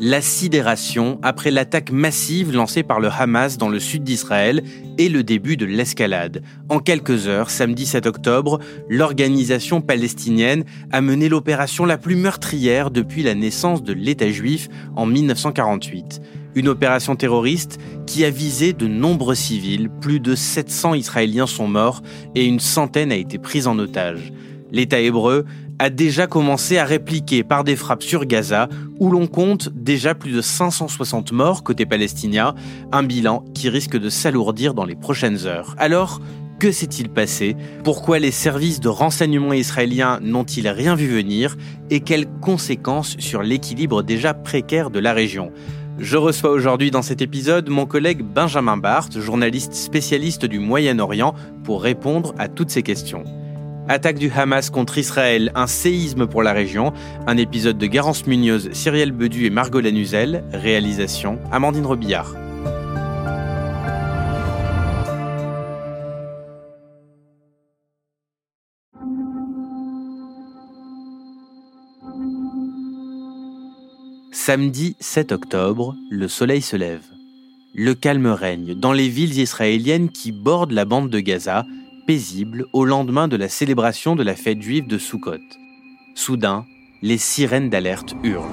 la sidération après l'attaque massive lancée par le Hamas dans le sud d'Israël et le début de l'escalade. En quelques heures, samedi 7 octobre, l'organisation palestinienne a mené l'opération la plus meurtrière depuis la naissance de l'État juif en 1948. Une opération terroriste qui a visé de nombreux civils, plus de 700 Israéliens sont morts et une centaine a été prise en otage. L'État hébreu a déjà commencé à répliquer par des frappes sur Gaza, où l'on compte déjà plus de 560 morts côté palestinien, un bilan qui risque de s'alourdir dans les prochaines heures. Alors, que s'est-il passé? Pourquoi les services de renseignement israéliens n'ont-ils rien vu venir? Et quelles conséquences sur l'équilibre déjà précaire de la région? Je reçois aujourd'hui dans cet épisode mon collègue Benjamin Barthes, journaliste spécialiste du Moyen-Orient, pour répondre à toutes ces questions. Attaque du Hamas contre Israël, un séisme pour la région. Un épisode de Garance Munoz, Cyrielle Bedu et Margot Lanuzel. Réalisation Amandine Robillard. Samedi 7 octobre, le soleil se lève. Le calme règne dans les villes israéliennes qui bordent la bande de Gaza, au lendemain de la célébration de la fête juive de Sukkot. Soudain, les sirènes d'alerte hurlent.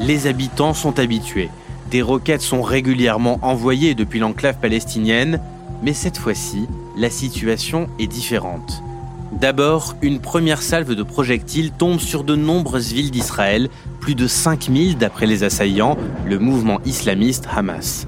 Les habitants sont habitués. Des roquettes sont régulièrement envoyées depuis l'enclave palestinienne, mais cette fois-ci, la situation est différente. D'abord, une première salve de projectiles tombe sur de nombreuses villes d'Israël, plus de 5000 d'après les assaillants, le mouvement islamiste Hamas.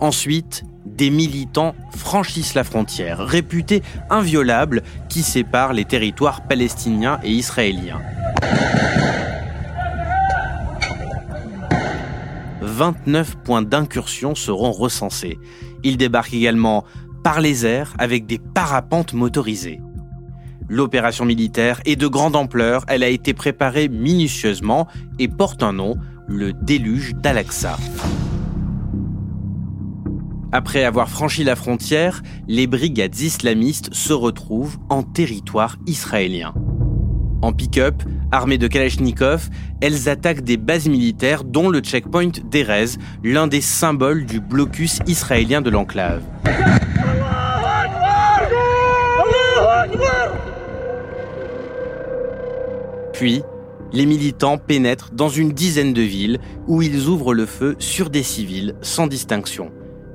Ensuite, des militants franchissent la frontière, réputée inviolable, qui sépare les territoires palestiniens et israéliens. 29 points d'incursion seront recensés. Ils débarquent également par les airs avec des parapentes motorisées. L'opération militaire est de grande ampleur, elle a été préparée minutieusement et porte un nom, le déluge d'Al-Aqsa. Après avoir franchi la frontière, les brigades islamistes se retrouvent en territoire israélien. En pick-up, armées de Kalachnikov, elles attaquent des bases militaires dont le checkpoint d'Erez, l'un des symboles du blocus israélien de l'enclave. Puis, les militants pénètrent dans une dizaine de villes où ils ouvrent le feu sur des civils sans distinction.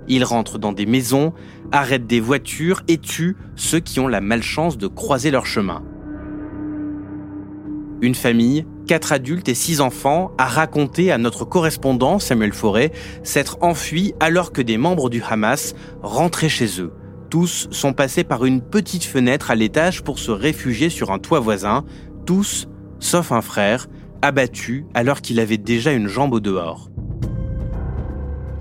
Ils rentrent dans des maisons, arrêtent des voitures et tuent ceux qui ont la malchance de croiser leur chemin. Une famille, quatre adultes et six enfants, a raconté à notre correspondant Samuel Forêt s'être enfui alors que des membres du Hamas rentraient chez eux. Tous sont passés par une petite fenêtre à l'étage pour se réfugier sur un toit voisin, tous, sauf un frère, abattu alors qu'il avait déjà une jambe au dehors.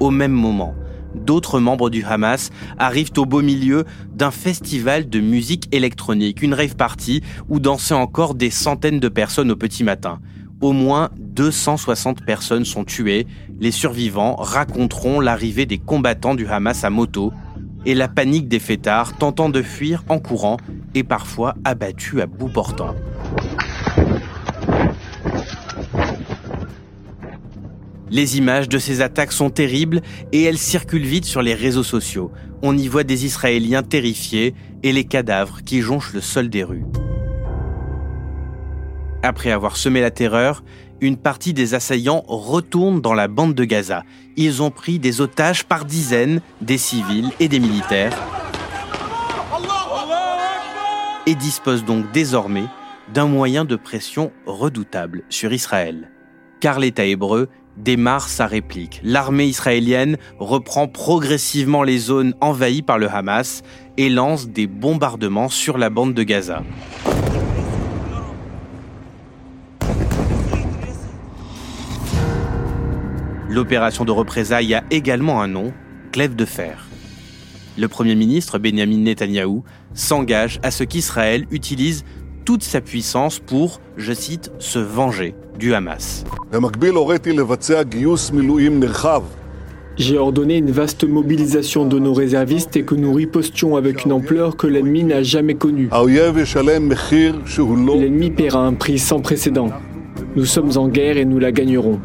Au même moment, d'autres membres du Hamas arrivent au beau milieu d'un festival de musique électronique, une rave party où dansaient encore des centaines de personnes au petit matin. Au moins 260 personnes sont tuées. Les survivants raconteront l'arrivée des combattants du Hamas à moto et la panique des fêtards tentant de fuir en courant et parfois abattus à bout portant. Les images de ces attaques sont terribles et elles circulent vite sur les réseaux sociaux. On y voit des Israéliens terrifiés et les cadavres qui jonchent le sol des rues. Après avoir semé la terreur, une partie des assaillants retourne dans la bande de Gaza. Ils ont pris des otages par dizaines, des civils et des militaires, et disposent donc désormais d'un moyen de pression redoutable sur Israël. Car l'État hébreu démarre sa réplique. L'armée israélienne reprend progressivement les zones envahies par le Hamas et lance des bombardements sur la bande de Gaza. L'opération de représailles a également un nom, Clève de fer. Le Premier ministre Benjamin Netanyahou s'engage à ce qu'Israël utilise toute sa puissance pour, je cite, se venger du Hamas. J'ai ordonné une vaste mobilisation de nos réservistes et que nous ripostions avec une ampleur que l'ennemi n'a jamais connue. L'ennemi paiera un prix sans précédent. Nous sommes en guerre et nous la gagnerons.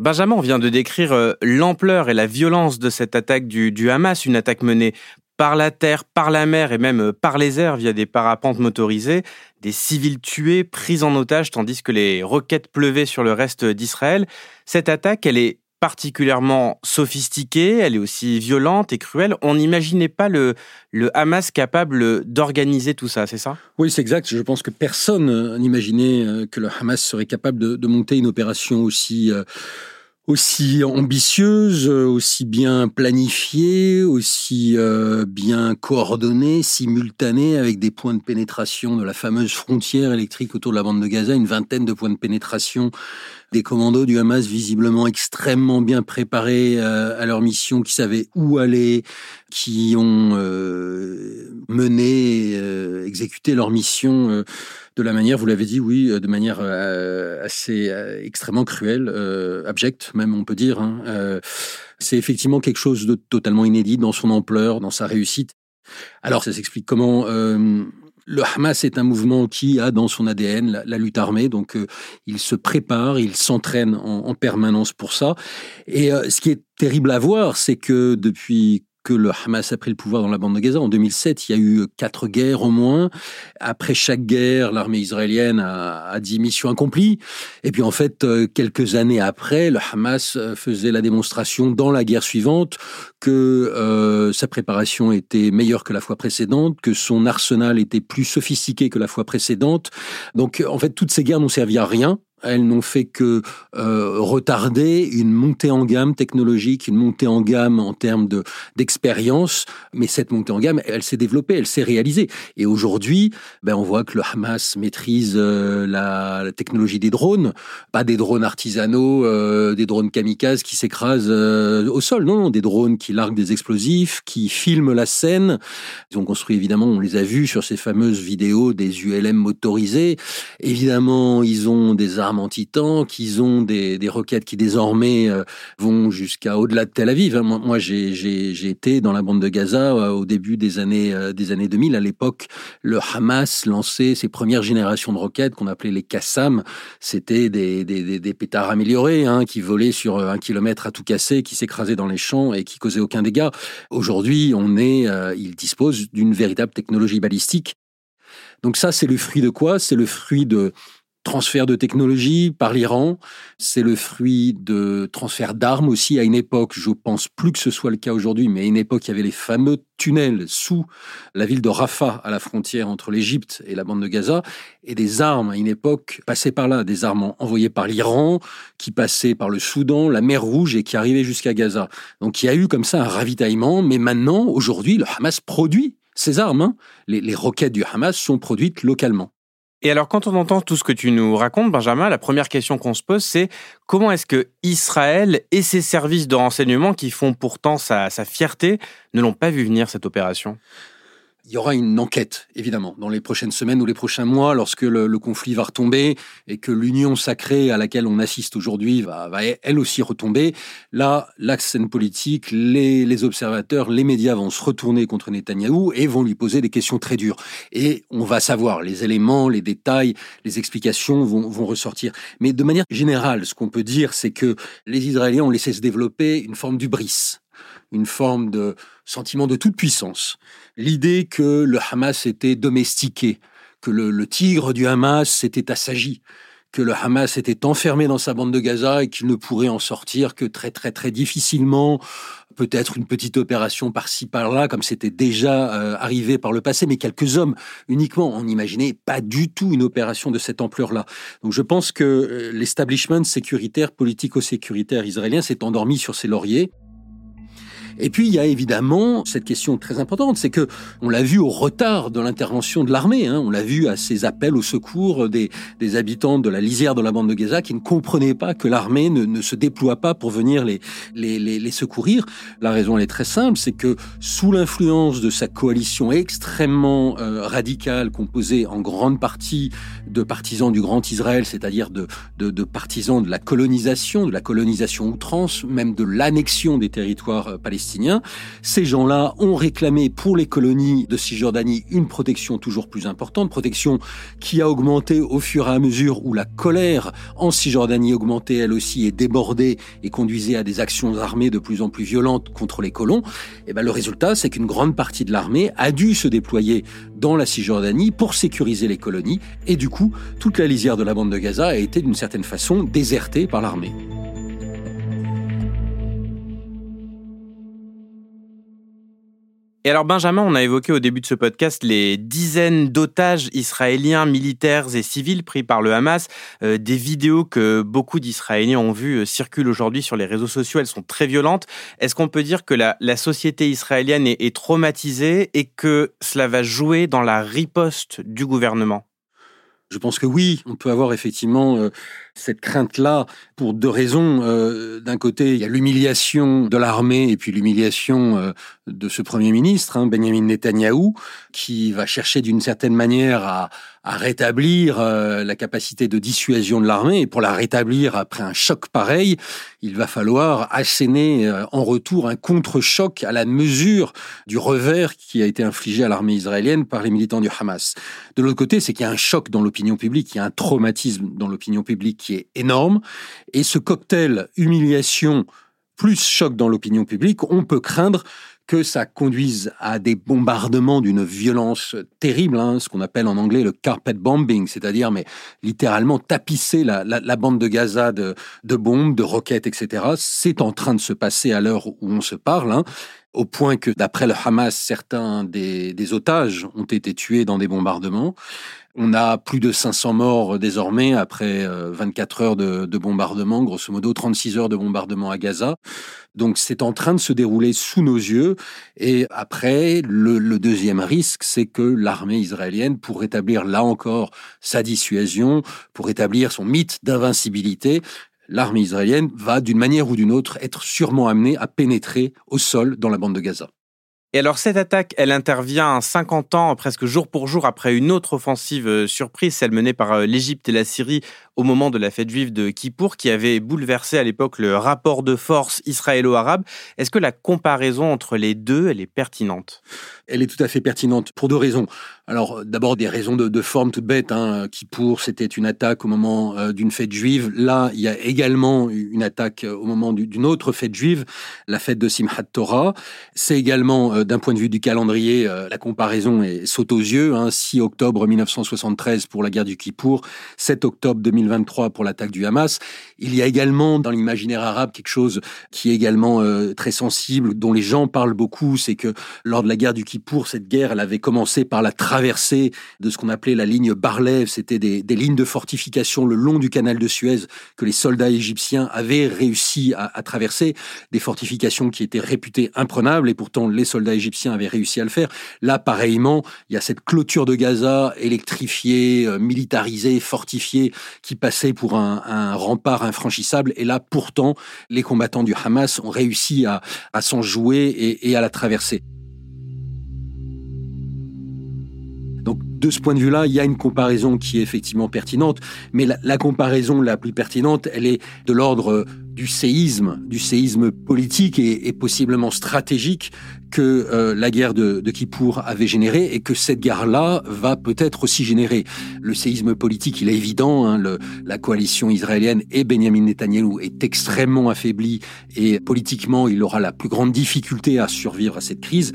Benjamin vient de décrire euh, l'ampleur et la violence de cette attaque du, Hamas, une attaque menée par la terre, par la mer et même euh, par les airs via des parapentes motorisés, des civils tués, pris en otage tandis que les roquettes pleuvaient sur le reste d'Israël. Cette attaque, elle est particulièrement sophistiquée, elle est aussi violente et cruelle. On n'imaginait pas le, le Hamas capable d'organiser tout ça, c'est ça? Oui, c'est exact. Je pense que personne n'imaginait euh, que le Hamas serait capable de, de monter une opération aussi... Euh, aussi ambitieuse, aussi bien planifiée, aussi bien coordonnée, simultanée, avec des points de pénétration de la fameuse frontière électrique autour de la bande de Gaza, une vingtaine de points de pénétration des commandos du Hamas visiblement extrêmement bien préparés euh, à leur mission, qui savaient où aller, qui ont euh, mené, euh, exécuté leur mission de la manière, vous l'avez dit, oui, de manière assez extrêmement cruelle, abjecte même, on peut dire. Hein. C'est effectivement quelque chose de totalement inédit dans son ampleur, dans sa réussite. Alors, ça s'explique comment le Hamas est un mouvement qui a dans son ADN la, lutte armée, donc euh, il se prépare, il s'entraîne en, permanence pour ça. Et euh, ce qui est terrible à voir, c'est que depuis que le Hamas a pris le pouvoir dans la bande de Gaza. En 2007, il y a eu quatre guerres au moins. Après chaque guerre, l'armée israélienne a, dit mission accomplie. Et puis en fait, euh, quelques années après, le Hamas euh, faisait la démonstration dans la guerre suivante que euh, sa préparation était meilleure que la fois précédente, que son arsenal était plus sophistiqué que la fois précédente. Donc en fait, toutes ces guerres n'ont servi à rien elles n'ont fait que euh, retarder une montée en gamme technologique, une montée en gamme en termes de d'expérience. Mais cette montée en gamme, elle s'est développée, elle s'est réalisée. Et aujourd'hui, ben on voit que le Hamas maîtrise euh, la, technologie des drones, pas des drones artisanaux, euh, des drones kamikazes qui s'écrasent au sol. Non, non, des drones qui larguent des explosifs, qui filment la scène. Ils ont construit évidemment, on les a vus sur ces fameuses vidéos des ULM motorisés. Évidemment, ils ont des armes anti-tank, qu'ils ont des, roquettes qui désormais euh, vont jusqu'à au-delà de Tel Aviv. Hein. Moi, j'ai été dans la bande de Gaza euh, au début des années, euh, des années 2000. À l'époque, le Hamas lançait ses premières générations de roquettes qu'on appelait les Qassam. C'était des, pétards améliorés hein, qui volaient sur un kilomètre à tout casser, qui s'écrasaient dans les champs et qui causaient aucun dégât. Aujourd'hui, on est, il dispose d'une véritable technologie balistique. Donc ça, c'est le fruit de quoi? C'est le fruit de transfert de technologie par l'Iran. C'est le fruit de transfert d'armes aussi. À une époque, je pense plus que ce soit le cas aujourd'hui, mais à une époque, il y avait les fameux tunnels sous la ville de Rafah, à la frontière entre l'Égypte et la bande de Gaza, et des armes à une époque passaient par là, des armes envoyées par l'Iran, qui passaient par le Soudan, la mer Rouge et qui arrivaient jusqu'à Gaza. Donc il y a eu comme ça un ravitaillement, mais maintenant, aujourd'hui, le Hamas produit ces armes. Hein. Les roquettes du Hamas sont produites localement. Et alors, quand on entend tout ce que tu nous racontes, Benjamin, la première question qu'on se pose, c'est comment est-ce que Israël et ses services de renseignement, qui font pourtant sa, sa fierté, ne l'ont pas vu venir cette opération? Il y aura une enquête, évidemment, dans les prochaines semaines ou les prochains mois, lorsque le, conflit va retomber et que l'union sacrée à laquelle on assiste aujourd'hui va, va, elle aussi retomber. Là, l'axe scène politique, les, les, observateurs, les médias vont se retourner contre Netanyahou et vont lui poser des questions très dures. Et on va savoir les éléments, les détails, les explications vont, vont ressortir. Mais de manière générale, ce qu'on peut dire, c'est que les Israéliens ont laissé se développer une forme d'ubris une forme de sentiment de toute puissance. L'idée que le Hamas était domestiqué, que le, tigre du Hamas s'était assagi, que le Hamas était enfermé dans sa bande de Gaza et qu'il ne pourrait en sortir que très très très difficilement, peut-être une petite opération par-ci par-là, comme c'était déjà euh, arrivé par le passé, mais quelques hommes uniquement. On n'imaginait pas du tout une opération de cette ampleur-là. Donc je pense que euh, l'establishment sécuritaire, politico-sécuritaire israélien s'est endormi sur ses lauriers. Et puis il y a évidemment cette question très importante, c'est que on l'a vu au retard de l'intervention de l'armée. Hein. On l'a vu à ces appels au secours des, des, habitants de la lisière de la bande de Gaza qui ne comprenaient pas que l'armée ne, ne, se déploie pas pour venir les, les, les, les secourir. La raison elle est très simple, c'est que sous l'influence de sa coalition extrêmement euh, radicale, composée en grande partie de partisans du Grand Israël, c'est-à-dire de, de, de partisans de la colonisation, de la colonisation outrance, même de l'annexion des territoires euh, ces gens-là ont réclamé pour les colonies de Cisjordanie une protection toujours plus importante, protection qui a augmenté au fur et à mesure où la colère en Cisjordanie augmentait elle aussi et débordait et conduisait à des actions armées de plus en plus violentes contre les colons. Et ben le résultat, c'est qu'une grande partie de l'armée a dû se déployer dans la Cisjordanie pour sécuriser les colonies et du coup, toute la lisière de la bande de Gaza a été d'une certaine façon désertée par l'armée. Et alors Benjamin, on a évoqué au début de ce podcast les dizaines d'otages israéliens, militaires et civils pris par le Hamas. Euh, des vidéos que beaucoup d'Israéliens ont vues euh, circulent aujourd'hui sur les réseaux sociaux. Elles sont très violentes. Est-ce qu'on peut dire que la, société israélienne est, est traumatisée et que cela va jouer dans la riposte du gouvernement? Je pense que oui, on peut avoir effectivement euh, cette crainte-là pour deux raisons. Euh, D'un côté, il y a l'humiliation de l'armée et puis l'humiliation euh, de ce Premier ministre, hein, Benjamin Netanyahou, qui va chercher d'une certaine manière à, rétablir euh, la capacité de dissuasion de l'armée. Et pour la rétablir après un choc pareil, il va falloir asséner en retour un contre-choc à la mesure du revers qui a été infligé à l'armée israélienne par les militants du Hamas. De l'autre côté, c'est qu'il y a un choc dans l'opinion publique, il y a un traumatisme dans l'opinion publique qui est énorme. Et ce cocktail humiliation plus choc dans l'opinion publique, on peut craindre que ça conduise à des bombardements d'une violence terrible, hein, ce qu'on appelle en anglais le carpet bombing, c'est-à-dire mais littéralement tapisser la, bande de Gaza de, bombes, de roquettes, etc. C'est en train de se passer à l'heure où on se parle. Hein, au point que, d'après le Hamas, certains des, otages ont été tués dans des bombardements. On a plus de 500 morts désormais après 24 euh, heures de, de bombardement, grosso modo 36 heures de bombardement à Gaza. Donc c'est en train de se dérouler sous nos yeux. Et après, le, le deuxième risque, c'est que l'armée israélienne, pour rétablir là encore sa dissuasion, pour rétablir son mythe d'invincibilité, l'armée israélienne va d'une manière ou d'une autre être sûrement amenée à pénétrer au sol dans la bande de Gaza. Et alors cette attaque, elle intervient 50 ans, presque jour pour jour, après une autre offensive euh, surprise, celle menée par euh, l'Égypte et la Syrie au moment de la fête juive de Kippour, qui avait bouleversé à l'époque le rapport de force israélo-arabe. Est-ce que la comparaison entre les deux, elle est pertinente? Elle est tout à fait pertinente pour deux raisons. Alors d'abord des raisons de, forme toute bête. Hein. Kippour, c'était une attaque au moment euh, d'une fête juive. Là, il y a également une attaque au moment d'une autre fête juive, la fête de Simchat Torah. C'est également euh, d'un point de vue du calendrier, euh, la comparaison est, saute aux yeux. Hein, 6 octobre 1973 pour la guerre du Kippour, 7 octobre 2023 pour l'attaque du Hamas. Il y a également dans l'imaginaire arabe quelque chose qui est également euh, très sensible, dont les gens parlent beaucoup, c'est que lors de la guerre du Kippour, cette guerre, elle avait commencé par la traversée de ce qu'on appelait la ligne Barlev, c'était des, lignes de fortification le long du canal de Suez que les soldats égyptiens avaient réussi à, à traverser, des fortifications qui étaient réputées imprenables, et pourtant les soldats égyptiens avaient réussi à le faire. Là, pareillement, il y a cette clôture de Gaza électrifiée, euh, militarisée, fortifiée, qui passait pour un, rempart infranchissable. Et là, pourtant, les combattants du Hamas ont réussi à, s'en jouer et à la traverser. De ce point de vue-là, il y a une comparaison qui est effectivement pertinente, mais la, comparaison la plus pertinente, elle est de l'ordre du séisme, du séisme politique et, et possiblement stratégique que euh, la guerre de, de Kippour avait généré et que cette guerre-là va peut-être aussi générer. Le séisme politique, il est évident, hein, le, la coalition israélienne et Benjamin Netanyahou est extrêmement affaiblie et politiquement, il aura la plus grande difficulté à survivre à cette crise.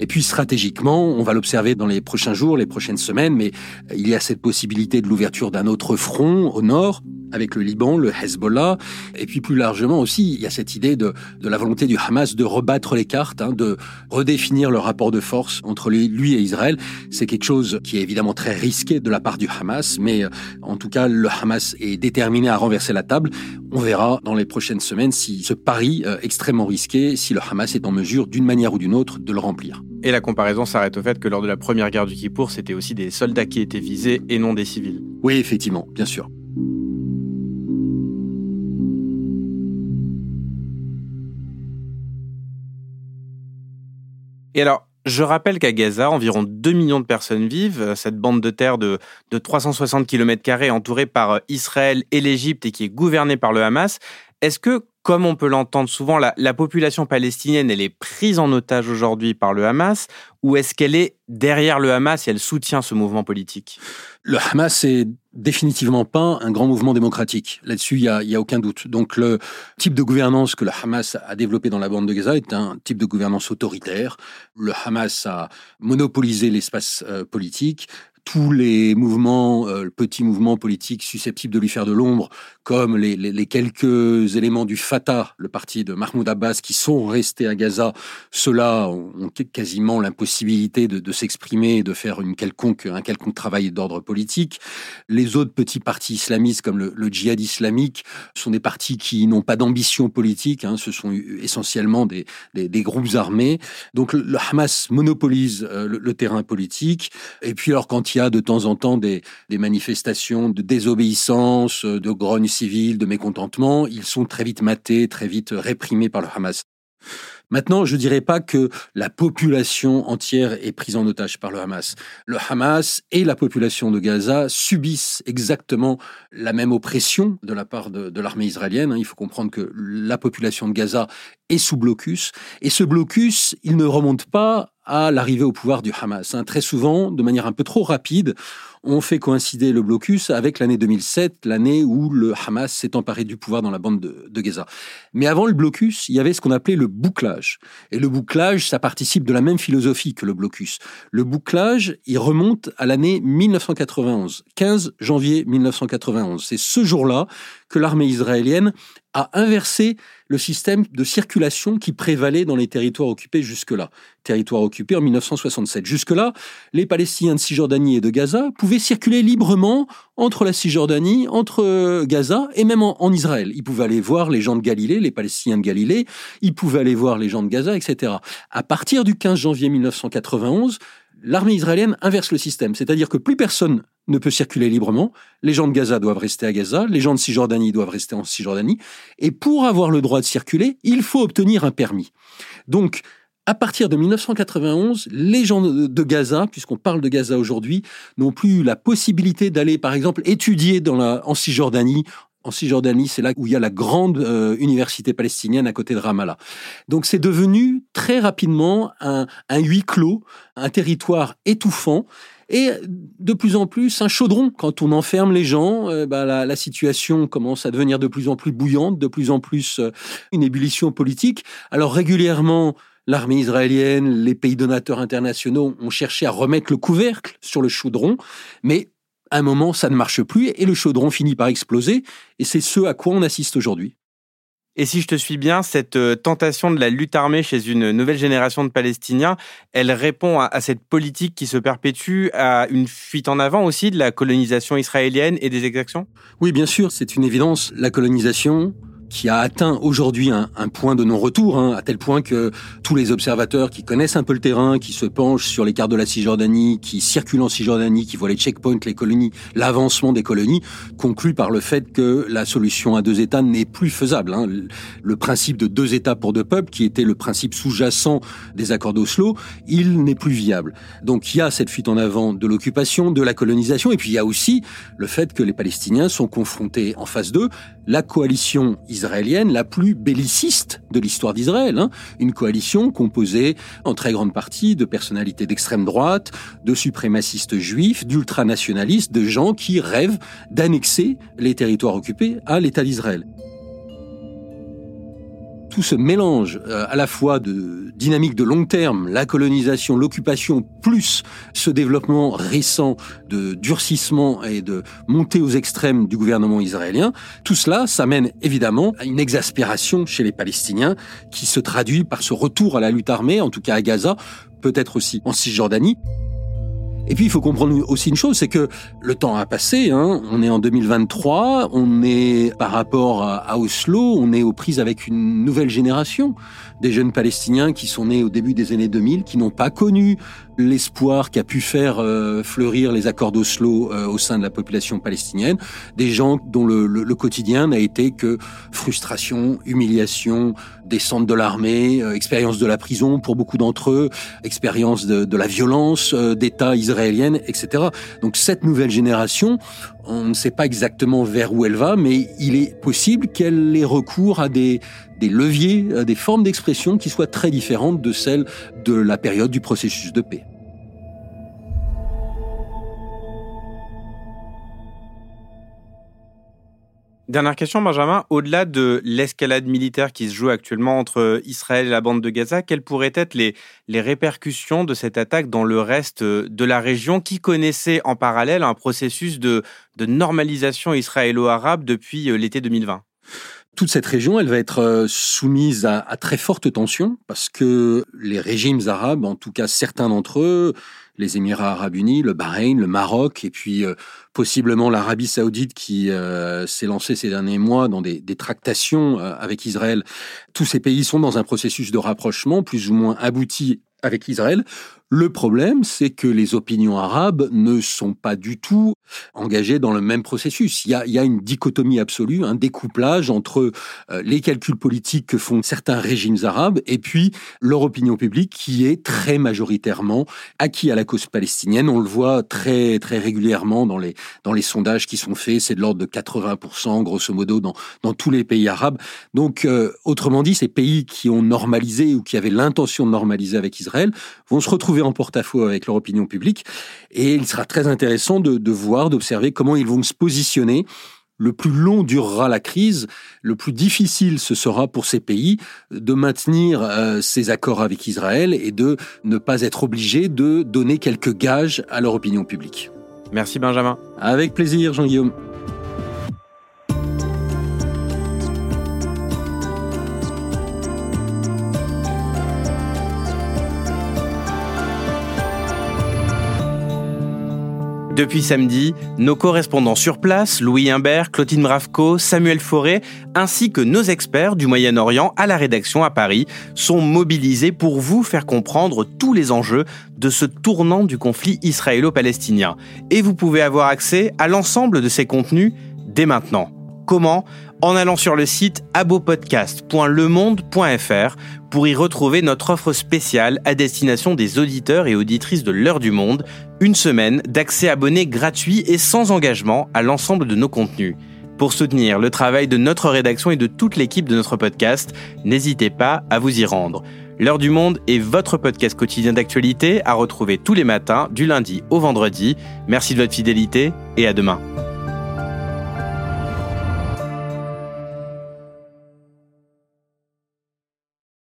Et puis stratégiquement, on va l'observer dans les prochains jours, les prochaines semaines, mais il y a cette possibilité de l'ouverture d'un autre front au nord, avec le Liban, le Hezbollah, et puis plus largement aussi, il y a cette idée de, de la volonté du Hamas de rebattre les cartes, hein, de redéfinir le rapport de force entre lui et Israël. C'est quelque chose qui est évidemment très risqué de la part du Hamas, mais euh, en tout cas, le Hamas est déterminé à renverser la table. On verra dans les prochaines semaines si ce pari euh, extrêmement risqué, si le Hamas est en mesure, d'une manière ou d'une autre, de le remplir. Et la comparaison s'arrête au fait que lors de la première guerre du Kippour, c'était aussi des soldats qui étaient visés et non des civils. Oui, effectivement, bien sûr. Et alors, je rappelle qu'à Gaza, environ 2 millions de personnes vivent. Cette bande de terre de, de 360 km entourée par Israël et l'Égypte et qui est gouvernée par le Hamas. Est-ce que, comme on peut l'entendre souvent, la, la, population palestinienne, est prise en otage aujourd'hui par le Hamas ou est-ce qu'elle est derrière le Hamas et elle soutient ce mouvement politique? Le Hamas est définitivement pas un grand mouvement démocratique. Là-dessus, il y a, y a, aucun doute. Donc le type de gouvernance que le Hamas a développé dans la bande de Gaza est un type de gouvernance autoritaire. Le Hamas a monopolisé l'espace euh, politique tous les mouvements, euh, petits mouvements politiques susceptibles de lui faire de l'ombre, comme les, quelques éléments du Fatah, le parti de Mahmoud Abbas, qui sont restés à Gaza, ceux-là ont quasiment l'impossibilité de, s'exprimer, de faire une quelconque, un quelconque travail d'ordre politique. Les autres petits partis islamistes, comme le, djihad islamique, sont des partis qui n'ont pas d'ambition politique, hein, ce sont essentiellement des, des, groupes armés. Donc le, Hamas monopolise euh, le, le terrain politique, et puis alors quand il y a de temps en temps des, manifestations de désobéissance, de grogne civile, de mécontentement, ils sont très vite matés, très vite réprimés par le Hamas. Maintenant, je ne dirais pas que la population entière est prise en otage par le Hamas. Le Hamas et la population de Gaza subissent exactement la même oppression de la part de, de l'armée israélienne. Il faut comprendre que la population de Gaza est sous blocus. Et ce blocus, il ne remonte pas à l'arrivée au pouvoir du Hamas. Hein. Très souvent, de manière un peu trop rapide, on fait coïncider le blocus avec l'année 2007, l'année où le Hamas s'est emparé du pouvoir dans la bande de, de, Gaza. Mais avant le blocus, il y avait ce qu'on appelait le bouclage. Et le bouclage, ça participe de la même philosophie que le blocus. Le bouclage, il remonte à l'année 1991, 15 janvier 1991. C'est ce jour-là que l'armée israélienne a inversé le système de circulation qui prévalait dans les territoires occupés jusque-là. Territoires occupés en 1967. Jusque-là, les Palestiniens de Cisjordanie et de Gaza pouvaient circuler librement entre la Cisjordanie, entre euh, Gaza et même en, en, Israël. Ils pouvaient aller voir les gens de Galilée, les Palestiniens de Galilée, ils pouvaient aller voir les gens de Gaza, etc. À partir du 15 janvier 1991, l'armée israélienne inverse le système, c'est-à-dire que plus personne ne peut circuler librement, les gens de Gaza doivent rester à Gaza, les gens de Cisjordanie doivent rester en Cisjordanie, et pour avoir le droit de circuler, il faut obtenir un permis. Donc, à partir de 1991, les gens de Gaza, puisqu'on parle de Gaza aujourd'hui, n'ont plus la possibilité d'aller, par exemple, étudier en Cisjordanie, en Cisjordanie, c'est là où il y a la grande euh, université palestinienne à côté de Ramallah. Donc c'est devenu très rapidement un, huis clos, un territoire étouffant et de plus en plus un chaudron. Quand on enferme les gens, euh, bah, la, la, situation commence à devenir de plus en plus bouillante, de plus en plus euh, une ébullition politique. Alors régulièrement, l'armée israélienne, les pays donateurs internationaux ont cherché à remettre le couvercle sur le chaudron, mais à un moment, ça ne marche plus et le chaudron finit par exploser. Et c'est ce à quoi on assiste aujourd'hui. Et si je te suis bien, cette euh, tentation de la lutte armée chez une nouvelle génération de Palestiniens, elle répond à, à, cette politique qui se perpétue, à une fuite en avant aussi de la colonisation israélienne et des exactions? Oui, bien sûr, c'est une évidence. La colonisation, qui a atteint aujourd'hui un, un, point de non-retour, hein, à tel point que tous les observateurs qui connaissent un peu le terrain, qui se penchent sur les cartes de la Cisjordanie, qui circulent en Cisjordanie, qui voient les checkpoints, les colonies, l'avancement des colonies, concluent par le fait que la solution à deux États n'est plus faisable. Hein. Le principe de deux États pour deux peuples, qui était le principe sous-jacent des accords d'Oslo, il n'est plus viable. Donc il y a cette fuite en avant de l'occupation, de la colonisation, et puis il y a aussi le fait que les Palestiniens sont confrontés en face d'eux, la coalition israélienne la plus belliciste de l'histoire d'Israël. Hein. Une coalition composée en très grande partie de personnalités d'extrême droite, de suprémacistes juifs, d'ultranationalistes, de gens qui rêvent d'annexer les territoires occupés à l'État d'Israël. Tout ce mélange euh, à la fois de dynamique de long terme, la colonisation, l'occupation, plus ce développement récent de durcissement et de montée aux extrêmes du gouvernement israélien, tout cela, ça mène évidemment à une exaspération chez les Palestiniens qui se traduit par ce retour à la lutte armée, en tout cas à Gaza, peut-être aussi en Cisjordanie. Et puis il faut comprendre aussi une chose, c'est que le temps a passé. Hein. On est en 2023, on est par rapport à, Oslo, on est aux prises avec une nouvelle génération des jeunes Palestiniens qui sont nés au début des années 2000, qui n'ont pas connu l'espoir qu'a pu faire euh, fleurir les accords d'Oslo euh, au sein de la population palestinienne, des gens dont le, le, quotidien n'a été que frustration, humiliation, descente de l'armée, euh, expérience de la prison pour beaucoup d'entre eux, expérience de, de, la violence d'État israélienne, etc. Donc cette nouvelle génération, on ne sait pas exactement vers où elle va, mais il est possible qu'elle ait recours à des, des leviers, à des formes d'expression qui soient très différentes de celles de la période du processus de paix. Dernière question, Benjamin. Au-delà de l'escalade militaire qui se joue actuellement entre Israël et la bande de Gaza, quelles pourraient être les, répercussions de cette attaque dans le reste de la région? Qui connaissait en parallèle un processus de, normalisation israélo-arabe depuis euh, l'été 2020 toute cette région, elle va être euh, soumise à, à, très fortes tensions parce que les régimes arabes, en tout cas certains d'entre eux, les Émirats arabes unis, le Bahreïn, le Maroc, et puis euh, possiblement l'Arabie saoudite qui euh, s'est lancée ces derniers mois dans des, tractations euh, avec Israël. Tous ces pays sont dans un processus de rapprochement plus ou moins abouti avec Israël. Le problème, c'est que les opinions arabes ne sont pas du tout engagées dans le même processus. Il y a, une dichotomie absolue, un découplage entre euh, les calculs politiques que font certains régimes arabes et puis leur opinion publique qui est très majoritairement acquis à la cause palestinienne. On le voit très très régulièrement dans les dans les sondages qui sont faits. C'est de l'ordre de 80% grosso modo dans dans tous les pays arabes. Donc euh, autrement dit, ces pays qui ont normalisé ou qui avaient l'intention de normaliser avec Israël vont se retrouver en porte-à-faux avec leur opinion publique. Et il sera très intéressant de, de voir, d'observer comment ils vont se positionner le plus long durera la crise, le plus difficile ce sera pour ces pays de maintenir euh, ces accords avec Israël et de ne pas être obligés de donner quelques gages à leur opinion publique. Merci Benjamin. Avec plaisir Jean-Guillaume. Depuis samedi, nos correspondants sur place, Louis Imbert, Claudine Bravco, Samuel Forêt, ainsi que nos experts du Moyen-Orient à la rédaction à Paris, sont mobilisés pour vous faire comprendre tous les enjeux de ce tournant du conflit israélo-palestinien. Et vous pouvez avoir accès à l'ensemble de ces contenus dès maintenant. Comment? En allant sur le site abopodcast.lemonde.fr pour y retrouver notre offre spéciale à destination des auditeurs et auditrices de l'heure du monde, une semaine d'accès abonné gratuit et sans engagement à l'ensemble de nos contenus. Pour soutenir le travail de notre rédaction et de toute l'équipe de notre podcast, n'hésitez pas à vous y rendre. L'heure du monde est votre podcast quotidien d'actualité à retrouver tous les matins du lundi au vendredi. Merci de votre fidélité et à demain.